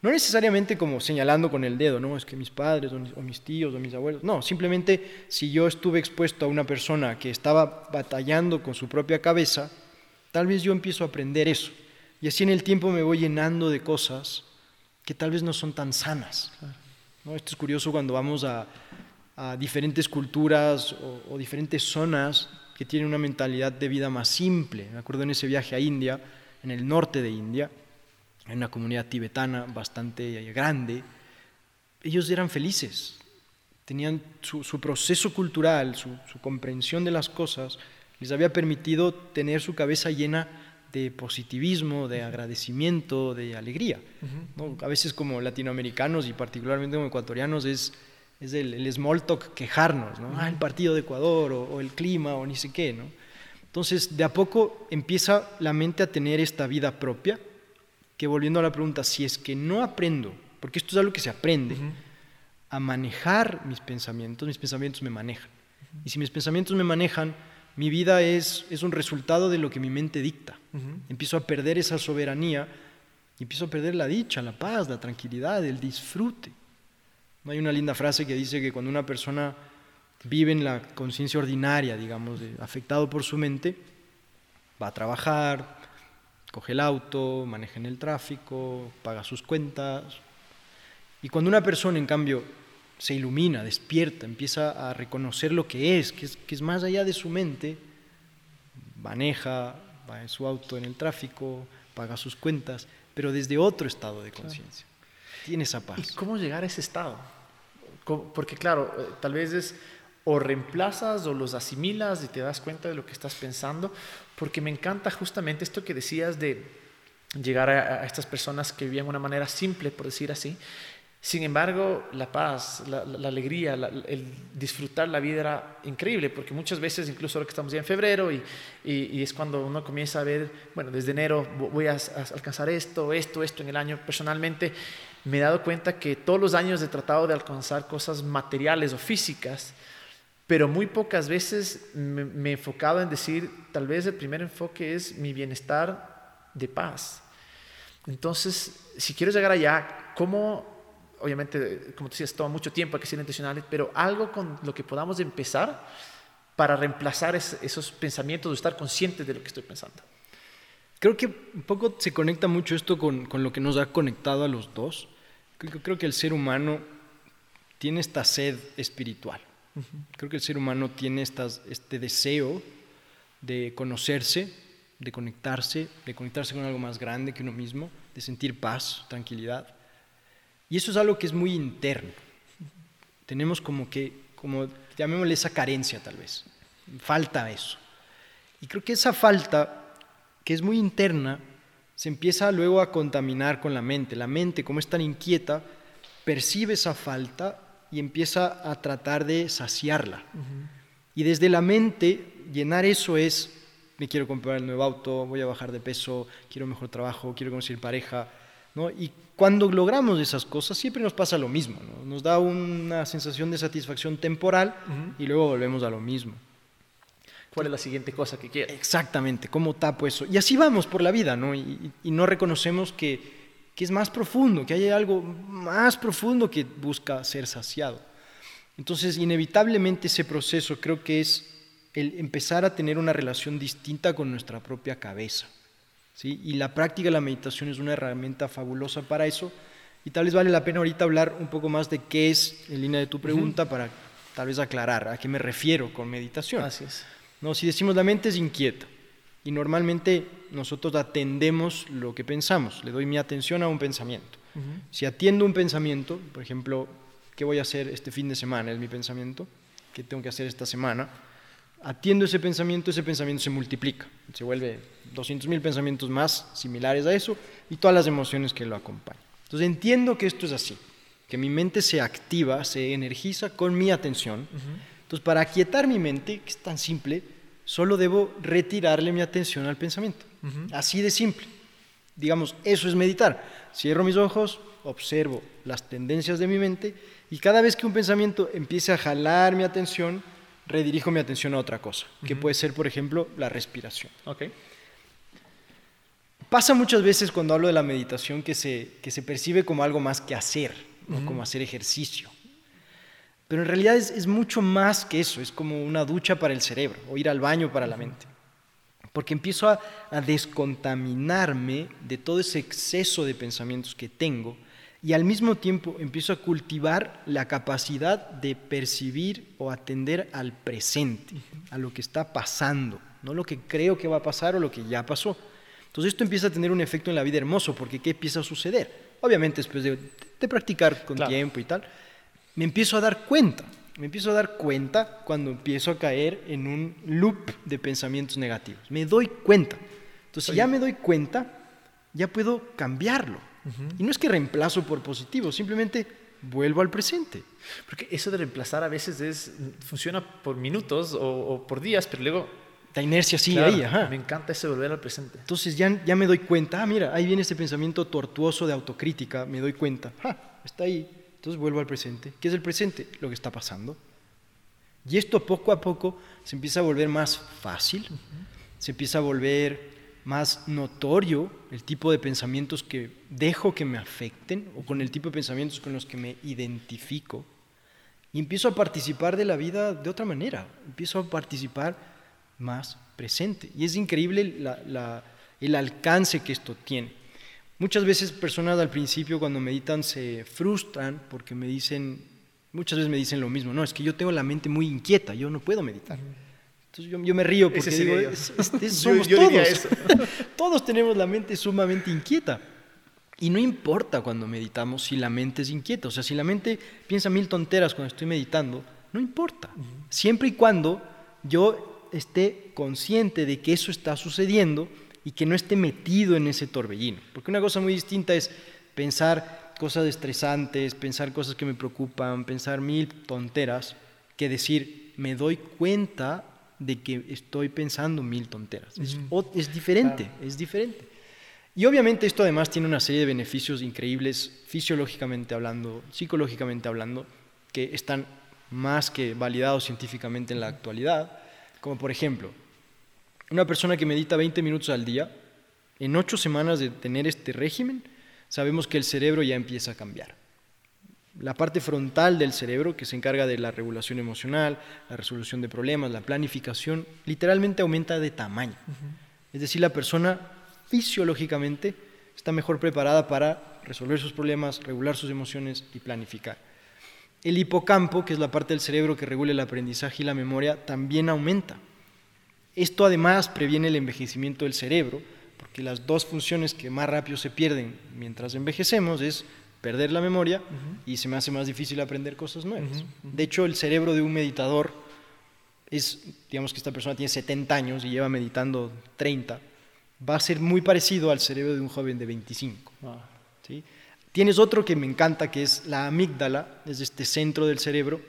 no necesariamente como señalando con el dedo, no, es que mis padres o mis tíos o mis abuelos, no, simplemente si yo estuve expuesto a una persona que estaba batallando con su propia cabeza, tal vez yo empiezo a aprender eso. Y así en el tiempo me voy llenando de cosas que tal vez no son tan sanas. ¿no? Esto es curioso cuando vamos a, diferentes culturas o, o, diferentes zonas que tienen una mentalidad de vida más simple. Me acuerdo en ese viaje a India, en el norte de India, en una comunidad tibetana bastante grande, ellos eran felices, tenían su, proceso cultural, su, su comprensión de las cosas, les había permitido tener su cabeza llena de positivismo, de agradecimiento, de alegría. A veces como latinoamericanos y particularmente como ecuatorianos es, es el, small talk quejarnos, ¿no? Ah, el partido de Ecuador o, el clima o ni sé qué. ¿no? Entonces, de a poco empieza la mente a tener esta vida propia, que volviendo a la pregunta, si es que no aprendo, porque esto es algo que se aprende, a manejar mis pensamientos, mis pensamientos me manejan. Y si mis pensamientos me manejan, mi vida es, es un resultado de lo que mi mente dicta. Empiezo a perder esa soberanía y empiezo a perder la dicha, la paz, la tranquilidad, el disfrute. Hay una linda frase que dice que cuando una persona vive en la conciencia ordinaria, digamos, afectado por su mente, va a trabajar, coge el auto, maneja en el tráfico, paga sus cuentas. Y cuando una persona, en cambio, se ilumina, despierta, empieza a reconocer lo que es, que es, que es más allá de su mente, maneja, va en su auto en el tráfico, paga sus cuentas, pero desde otro estado de conciencia. Tiene esa paz. ¿Y cómo llegar a ese estado? Porque claro, eh, tal vez es o reemplazas o los asimilas y te das cuenta de lo que estás pensando, porque me encanta justamente esto que decías de llegar a, a estas personas que vivían de una manera simple, por decir así, sin embargo, la paz, la, alegría, el disfrutar la vida era increíble, porque muchas veces, incluso ahora que estamos ya en febrero, y, es cuando uno comienza a ver, bueno, desde enero voy a, alcanzar esto, esto, esto en el año. Personalmente, me he dado cuenta que todos los años he tratado de alcanzar cosas materiales o físicas, pero muy pocas veces me, me he enfocado en decir, tal vez el primer enfoque es mi bienestar de paz. Entonces, si quiero llegar allá, ¿cómo obviamente, como te decías, toma mucho tiempo, hay que ser intencionales, pero algo con lo que podamos empezar para reemplazar esos pensamientos o estar conscientes de lo que estoy pensando. Creo que un poco se conecta mucho esto con, con lo que nos ha conectado a los dos. Creo, creo, que el ser humano tiene esta sed espiritual. Creo que el ser humano tiene estas, este deseo de conocerse, de conectarse, de conectarse con algo más grande que uno mismo, de sentir paz, tranquilidad. Y eso es algo que es muy interno. Tenemos como que, como llamémosle esa carencia tal vez. Falta eso. Y creo que esa falta, que es muy interna, se empieza luego a contaminar con la mente. La mente, como es tan inquieta, percibe esa falta y empieza a tratar de saciarla. Y desde la mente, llenar eso es, me quiero comprar el nuevo auto, voy a bajar de peso, quiero mejor trabajo, quiero conseguir pareja. ¿no? Y cuando logramos esas cosas, siempre nos pasa lo mismo. Nos da una sensación de satisfacción temporal y luego volvemos a lo mismo. ¿Cuál es la siguiente cosa que quieres? Exactamente, ¿cómo tapo eso? Y así vamos por la vida, ¿no? Y, no reconocemos que, que, es más profundo, que hay algo más profundo que busca ser saciado. Entonces, inevitablemente ese proceso creo que es el empezar a tener una relación distinta con nuestra propia cabeza. ¿sí? Y la práctica de la meditación es una herramienta fabulosa para eso. Y tal vez vale la pena ahorita hablar un poco más de qué es, en línea de tu pregunta, para tal vez aclarar a qué me refiero con meditación. Así es. No, si decimos la mente es inquieta y normalmente nosotros atendemos lo que pensamos, le doy mi atención a un pensamiento. Si atiendo un pensamiento, por ejemplo, ¿qué voy a hacer este fin de semana? Es mi pensamiento, ¿qué tengo que hacer esta semana? Atiendo ese pensamiento, ese pensamiento se multiplica, se vuelve 200.000 pensamientos más similares a eso y todas las emociones que lo acompañan. Entonces entiendo que esto es así, que mi mente se activa, se energiza con mi atención. Entonces, para aquietar mi mente, que es tan simple, solo debo retirarle mi atención al pensamiento. Así de simple. Digamos, eso es meditar. Cierro mis ojos, observo las tendencias de mi mente y cada vez que un pensamiento empiece a jalar mi atención, redirijo mi atención a otra cosa, que puede ser, por ejemplo, la respiración. Okay. Pasa muchas veces cuando hablo de la meditación que se, que se percibe como algo más que hacer, como hacer ejercicio. Pero en realidad es, mucho más que eso, es como una ducha para el cerebro o ir al baño para la mente. Porque empiezo a, a descontaminarme de todo ese exceso de pensamientos que tengo y al mismo tiempo empiezo a cultivar la capacidad de percibir o atender al presente, a lo que está pasando, no lo que creo que va a pasar o lo que ya pasó. Entonces esto empieza a tener un efecto en la vida hermoso, porque ¿qué empieza a suceder? Obviamente después de, practicar con tiempo y tal, me empiezo a dar cuenta. Me empiezo a dar cuenta cuando empiezo a caer en un loop de pensamientos negativos. Me doy cuenta. Entonces, si ya me doy cuenta, ya puedo cambiarlo. Y no es que reemplazo por positivo, simplemente vuelvo al presente. Porque eso de reemplazar a veces es, funciona por minutos o, por días, pero luego... La inercia sigue ahí, ajá. Me encanta ese volver al presente. Entonces ya, ya me doy cuenta, ah, mira, ahí viene este pensamiento tortuoso de autocrítica, me doy cuenta, ah, está ahí, entonces vuelvo al presente. ¿Qué es el presente? Lo que está pasando. Y esto poco a poco se empieza a volver más fácil, se empieza a volver más notorio el tipo de pensamientos que dejo que me afecten o con el tipo de pensamientos con los que me identifico. Y empiezo a participar de la vida de otra manera, empiezo a participar más presente. Y es increíble el alcance que esto tiene. Muchas veces personas al principio cuando meditan se frustran porque me dicen, muchas veces me dicen lo mismo, no, es que yo tengo la mente muy inquieta, yo no puedo meditar. Entonces yo, me río porque digo, somos todos. todos tenemos la mente sumamente inquieta. Y no importa cuando meditamos si la mente es inquieta. O sea, si la mente piensa mil tonteras cuando estoy meditando, no importa. Siempre y cuando yo esté consciente de que eso está sucediendo y que no esté metido en ese torbellino. Porque una cosa muy distinta es pensar cosas estresantes, pensar cosas que me preocupan, pensar mil tonteras, que decir, me doy cuenta de que estoy pensando mil tonteras. es, es, diferente, es diferente. Y obviamente esto además tiene una serie de beneficios increíbles fisiológicamente hablando, psicológicamente hablando, que están más que validados científicamente en la actualidad, como por ejemplo, una persona que medita 20 minutos al día, en ocho semanas de tener este régimen, sabemos que el cerebro ya empieza a cambiar. La parte frontal del cerebro, que se encarga de la regulación emocional, la resolución de problemas, la planificación, literalmente aumenta de tamaño. Es decir, la persona fisiológicamente está mejor preparada para resolver sus problemas, regular sus emociones y planificar. El hipocampo, que es la parte del cerebro que regula el aprendizaje y la memoria, también aumenta. Esto además previene el envejecimiento del cerebro, porque las dos funciones que más rápido se pierden mientras envejecemos es perder la memoria y se me hace más difícil aprender cosas nuevas. De hecho, el cerebro de un meditador es, digamos que esta persona tiene 70 años y lleva meditando 30, va a ser muy parecido al cerebro de un joven de 25. ¿sí? Tienes otro que me encanta, que es la amígdala, es este centro del cerebro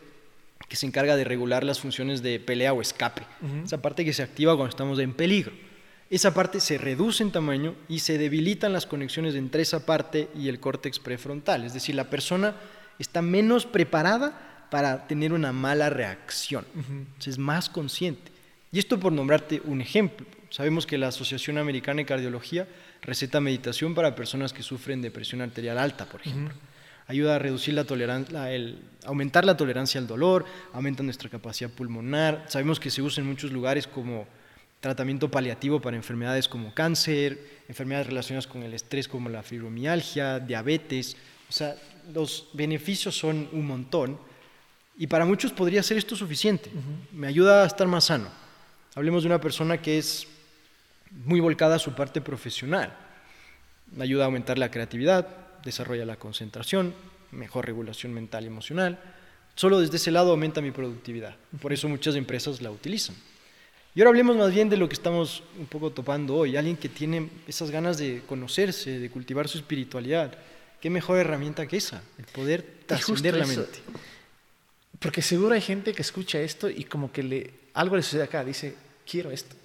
que se encarga de regular las funciones de pelea o escape. Esa parte que se activa cuando estamos en peligro. Esa parte se reduce en tamaño y se debilitan las conexiones entre esa parte y el córtex prefrontal. Es decir, la persona está menos preparada para tener una mala reacción. es más consciente. Y esto por nombrarte un ejemplo. Sabemos que la Asociación Americana de Cardiología receta meditación para personas que sufren de presión arterial alta, por ejemplo. Ayuda a reducir la tolerancia, el, aumentar la tolerancia al dolor, aumenta nuestra capacidad pulmonar. Sabemos que se usa en muchos lugares como tratamiento paliativo para enfermedades como cáncer, enfermedades relacionadas con el estrés como la fibromialgia, diabetes. O sea, los beneficios son un montón y para muchos podría ser esto suficiente. Me ayuda a estar más sano. Hablemos de una persona que es muy volcada a su parte profesional. Ayuda a aumentar la creatividad, desarrolla la concentración, mejor regulación mental y emocional. Solo desde ese lado aumenta mi productividad. Por eso muchas empresas la utilizan. Y ahora hablemos más bien de lo que estamos un poco topando hoy. Alguien que tiene esas ganas de conocerse, de cultivar su espiritualidad. ¿Qué mejor herramienta que esa? El poder trascender la mente. Porque seguro hay gente que escucha esto y como que le, algo le sucede acá. Dice, quiero esto.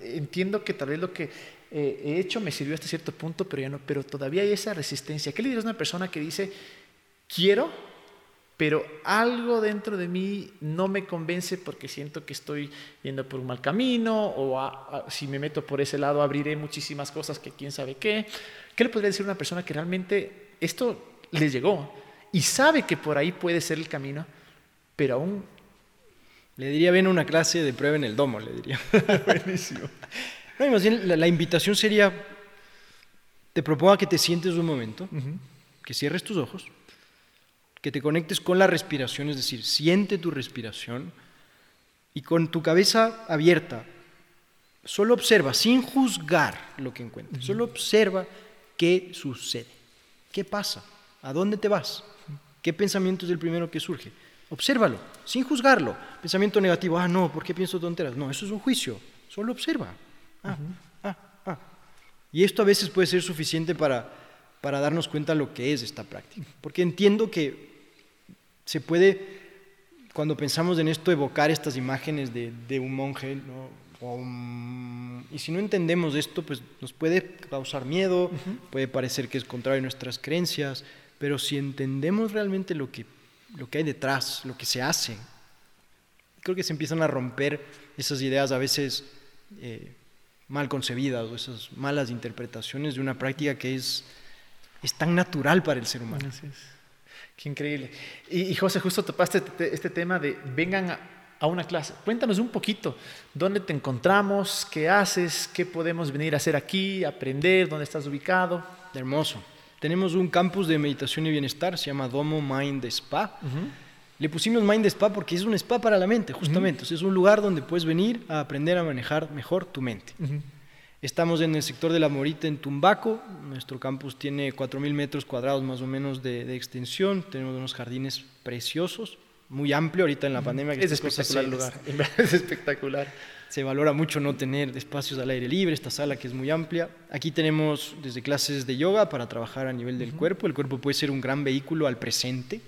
Entiendo que tal vez lo que eh, he hecho me sirvió hasta cierto punto, pero ya no, pero todavía hay esa resistencia. ¿Qué le dirías a una persona que dice, quiero, pero algo dentro de mí no me convence porque siento que estoy yendo por un mal camino o si me meto por ese lado abriré muchísimas cosas que quién sabe qué? ¿Qué le podría decir a una persona que realmente esto le llegó y sabe que por ahí puede ser el camino, pero aún le diría, a una clase de prueba en el domo, le diría. Buenísimo. No, más bien, la, invitación sería, te propongo que te sientes un momento, que cierres tus ojos, que te conectes con la respiración, es decir, siente tu respiración y con tu cabeza abierta, solo observa, sin juzgar lo que encuentres, solo observa qué sucede, qué pasa, a dónde te vas, qué pensamiento es el primero que surge. Obsérvalo, sin juzgarlo. Pensamiento negativo, ah, no, ¿por qué pienso tonteras? No, eso es un juicio, solo observa. Ah, ah, ah. Y esto a veces puede ser suficiente para, para darnos cuenta lo que es esta práctica. Porque entiendo que se puede, cuando pensamos en esto, evocar estas imágenes de, de un monje, ¿no? y si no entendemos esto, pues nos puede causar miedo, puede parecer que es contrario a nuestras creencias, pero si entendemos realmente lo que lo que hay detrás, lo que se hace. Creo que se empiezan a romper esas ideas a veces eh, mal concebidas o esas malas interpretaciones de una práctica que es, es tan natural para el ser humano. Qué increíble. Y, José, justo topaste este, este tema de vengan a, a, una clase. Cuéntanos un poquito, ¿dónde te encontramos? ¿Qué haces? ¿Qué podemos venir a hacer aquí? ¿Aprender? ¿Dónde estás ubicado? Hermoso. Tenemos un campus de meditación y bienestar, se llama Domo Mind Spa. Le pusimos Mind Spa porque es un spa para la mente, justamente. es un lugar donde puedes venir a aprender a manejar mejor tu mente. Estamos en el sector de la Morita, en Tumbaco. Nuestro campus tiene 4.000 metros cuadrados más o menos de, extensión. Tenemos unos jardines preciosos, muy amplio ahorita en la pandemia. es espectacular el lugar. Es espectacular. Se valora mucho no tener espacios al aire libre, esta sala que es muy amplia. Aquí tenemos desde clases de yoga para trabajar a nivel del cuerpo. El cuerpo puede ser un gran vehículo al presente.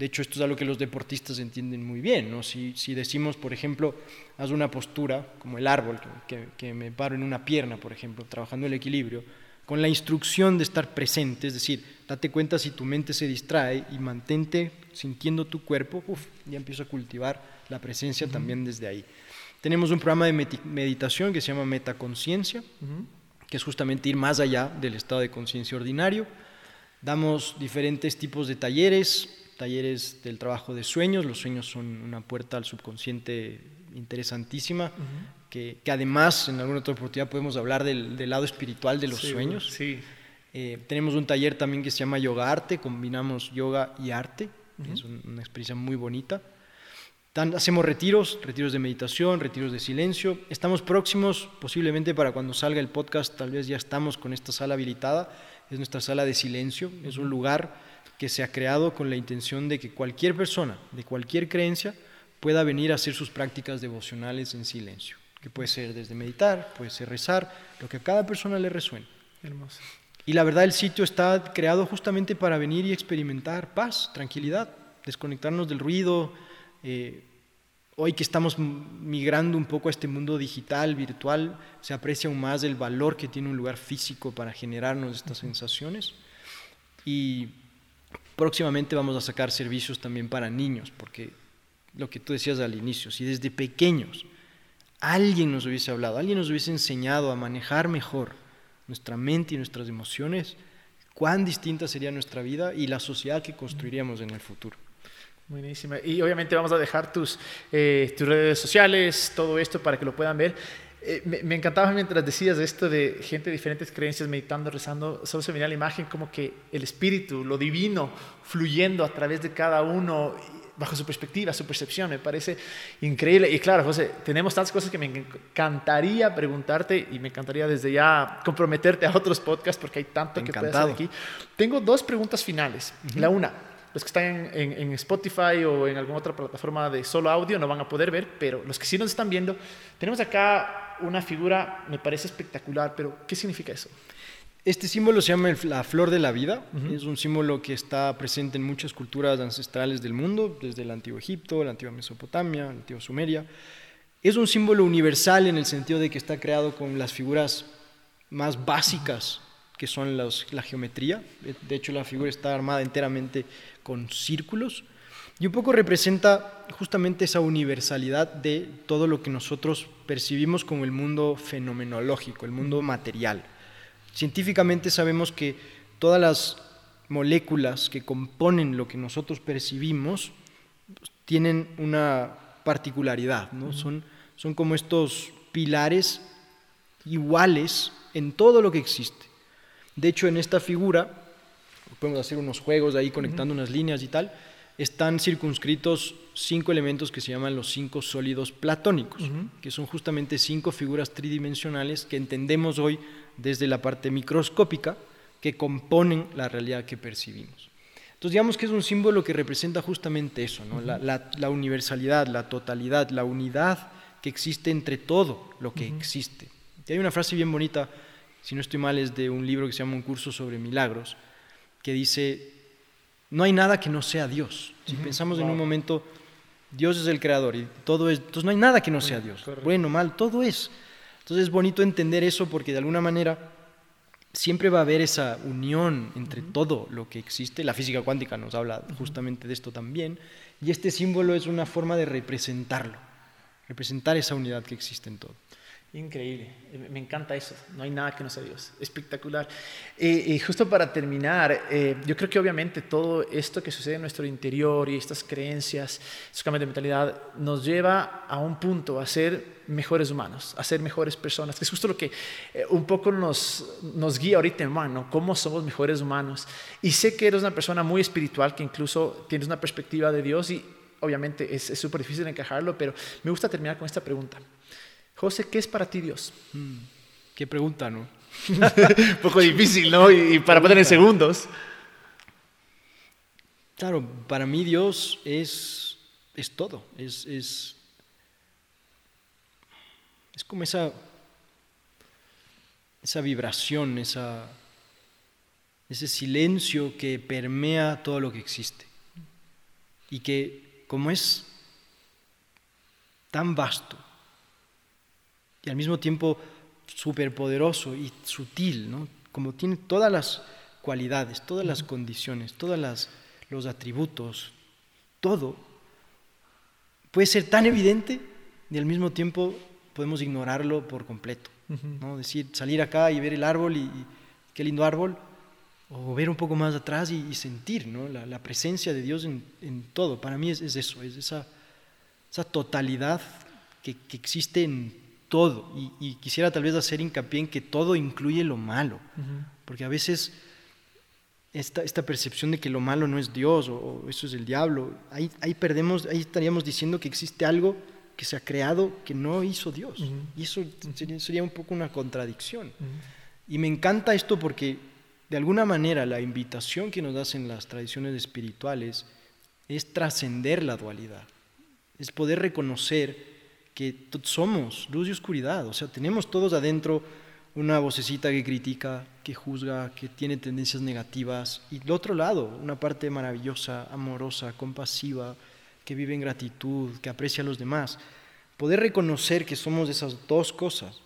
De hecho, esto es algo que los deportistas entienden muy bien. ¿no? Si, si decimos, por ejemplo, haz una postura como el árbol, que, que, me paro en una pierna, por ejemplo, trabajando el equilibrio, con la instrucción de estar presente, es decir, date cuenta si tu mente se distrae y mantente sintiendo tu cuerpo, uf, ya empiezo a cultivar la presencia también desde ahí. Tenemos un programa de meditación que se llama Metaconciencia, que es justamente ir más allá del estado de conciencia ordinario. Damos diferentes tipos de talleres, talleres del trabajo de sueños. Los sueños son una puerta al subconsciente interesantísima, que, además en alguna otra oportunidad podemos hablar del, lado espiritual de los sueños. Sí. Eh, tenemos un taller también que se llama Yoga Arte, combinamos yoga y arte, es una experiencia muy bonita hacemos retiros, retiros de meditación, retiros de silencio. Estamos próximos, posiblemente para cuando salga el podcast, tal vez ya estamos con esta sala habilitada. Es nuestra sala de silencio. Es un lugar que se ha creado con la intención de que cualquier persona, de cualquier creencia, pueda venir a hacer sus prácticas devocionales en silencio, que puede ser desde meditar, puede ser rezar, lo que a cada persona le resuene. Hermoso. Y la verdad el sitio está creado justamente para venir y experimentar paz, tranquilidad, desconectarnos del ruido. Eh, hoy que estamos migrando un poco a este mundo digital, virtual, se aprecia aún más el valor que tiene un lugar físico para generarnos estas sensaciones. Y próximamente vamos a sacar servicios también para niños, porque lo que tú decías al inicio, si desde pequeños alguien nos hubiese hablado, alguien nos hubiese enseñado a manejar mejor nuestra mente y nuestras emociones, cuán distinta sería nuestra vida y la sociedad que construiríamos en el futuro. Buenísima. Y obviamente vamos a dejar tus, eh, tus redes sociales, todo esto para que lo puedan ver. Eh, me, encantaba mientras decías esto de gente de diferentes creencias, meditando, rezando, solo se venía la imagen como que el espíritu, lo divino, fluyendo a través de cada uno bajo su perspectiva, su percepción, me parece increíble. Y claro, José, tenemos tantas cosas que me encantaría preguntarte y me encantaría desde ya comprometerte a otros podcasts porque hay tanto que puedes hacer aquí. Tengo dos preguntas finales. La una, los que están en, en, Spotify o en alguna otra plataforma de solo audio no van a poder ver, pero los que sí nos están viendo, tenemos acá una figura, me parece espectacular, pero ¿qué significa eso? Este símbolo se llama la flor de la vida. Es un símbolo que está presente en muchas culturas ancestrales del mundo, desde el antiguo Egipto, la antigua Mesopotamia, la antigua Sumeria. Es un símbolo universal en el sentido de que está creado con las figuras más básicas, que son la geometría. De hecho, la figura está armada enteramente con círculos. Y un poco representa justamente esa universalidad de todo lo que nosotros percibimos como el mundo fenomenológico, el mundo material. Científicamente sabemos que todas las moléculas que componen lo que nosotros percibimos tienen una particularidad, ¿no? son, son como estos pilares iguales en todo lo que existe. De hecho, en esta figura, podemos hacer unos juegos ahí conectando unas líneas y tal, están circunscritos cinco elementos que se llaman los cinco sólidos platónicos, que son justamente cinco figuras tridimensionales que entendemos hoy desde la parte microscópica que componen la realidad que percibimos. Entonces digamos que es un símbolo que representa justamente eso, la, universalidad, la totalidad, la unidad que existe entre todo lo que existe. Y hay una frase bien bonita, si no estoy mal, es de un libro que se llama Un curso sobre milagros, que dice, no hay nada que no sea Dios. Si pensamos en un momento, Dios es el creador y todo es, entonces no hay nada que no sea Dios. Bueno, mal, todo es. Entonces es bonito entender eso porque de alguna manera siempre va a haber esa unión entre todo lo que existe. La física cuántica nos habla justamente de esto también. Y este símbolo es una forma de representarlo, representar esa unidad que existe en todo. Increíble, me encanta eso, no hay nada que no sea Dios, espectacular. y justo para terminar, eh, yo creo que obviamente todo esto que sucede en nuestro interior y estas creencias, estos cambios de mentalidad, nos lleva a un punto, a ser mejores humanos, a ser mejores personas, que es justo lo que eh, un poco nos, nos guía ahorita en mano, cómo somos mejores humanos. Y sé que eres una persona muy espiritual, que incluso tienes una perspectiva de Dios y obviamente es súper difícil encajarlo, pero me gusta terminar con esta pregunta. José, ¿qué es para ti Dios? Mm, qué pregunta, ¿no? Un poco difícil, ¿no? Y, para poner en segundos. Claro, para mí Dios es, es todo. Es, es, es como esa, esa vibración, esa, ese silencio que permea todo lo que existe. Y que como es tan vasto, y al mismo tiempo superpoderoso y sutil, ¿no? como tiene todas las cualidades, todas las condiciones, todos los atributos, todo, puede ser tan evidente y al mismo tiempo podemos ignorarlo por completo. ¿no? Decir, salir acá y ver el árbol y, qué lindo árbol, o ver un poco más atrás y, sentir ¿no? la, presencia de Dios en, todo. Para mí es, eso, es esa, esa totalidad que, que existe en todo. Y, quisiera tal vez hacer hincapié en que todo incluye lo malo, porque a veces esta, esta, percepción de que lo malo no es Dios o, eso es el diablo, ahí, ahí, perdemos, ahí estaríamos diciendo que existe algo que se ha creado que no hizo Dios. Y eso sería, sería, un poco una contradicción. Y me encanta esto porque de alguna manera la invitación que nos hacen las tradiciones espirituales es trascender la dualidad es poder reconocer que somos luz y oscuridad, o sea, tenemos todos adentro una vocecita que critica, que juzga, que tiene tendencias negativas, y del otro lado, una parte maravillosa, amorosa, compasiva, que vive en gratitud, que aprecia a los demás. Poder reconocer que somos esas dos cosas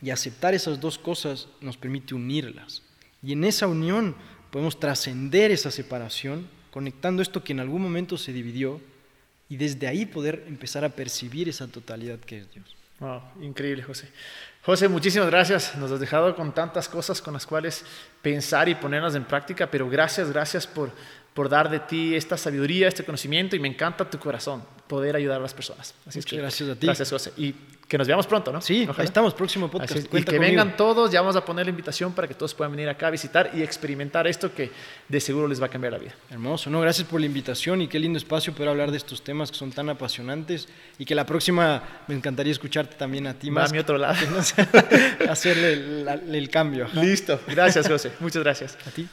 y aceptar esas dos cosas nos permite unirlas. Y en esa unión podemos trascender esa separación, conectando esto que en algún momento se dividió, y desde ahí poder empezar a percibir esa totalidad que es Dios. Wow, increíble, José. José, muchísimas gracias. Nos has dejado con tantas cosas con las cuales pensar y ponerlas en práctica, pero gracias, gracias por, por dar de ti esta sabiduría, este conocimiento y me encanta tu corazón, poder ayudar a las personas. Así Muchas que, gracias a ti. Gracias, José. Y que nos veamos pronto, ¿no? Sí, Ojalá. estamos, próximo podcast. y que vengan todos, ya vamos a poner la invitación para que todos puedan venir acá a visitar y experimentar esto que de seguro les va a cambiar la vida. Hermoso, no, gracias por la invitación y qué lindo espacio poder hablar de estos temas que son tan apasionantes y que la próxima me encantaría escucharte también a ti más. A mi otro lado. hacerle el, el cambio. Listo, gracias José, muchas gracias. A ti.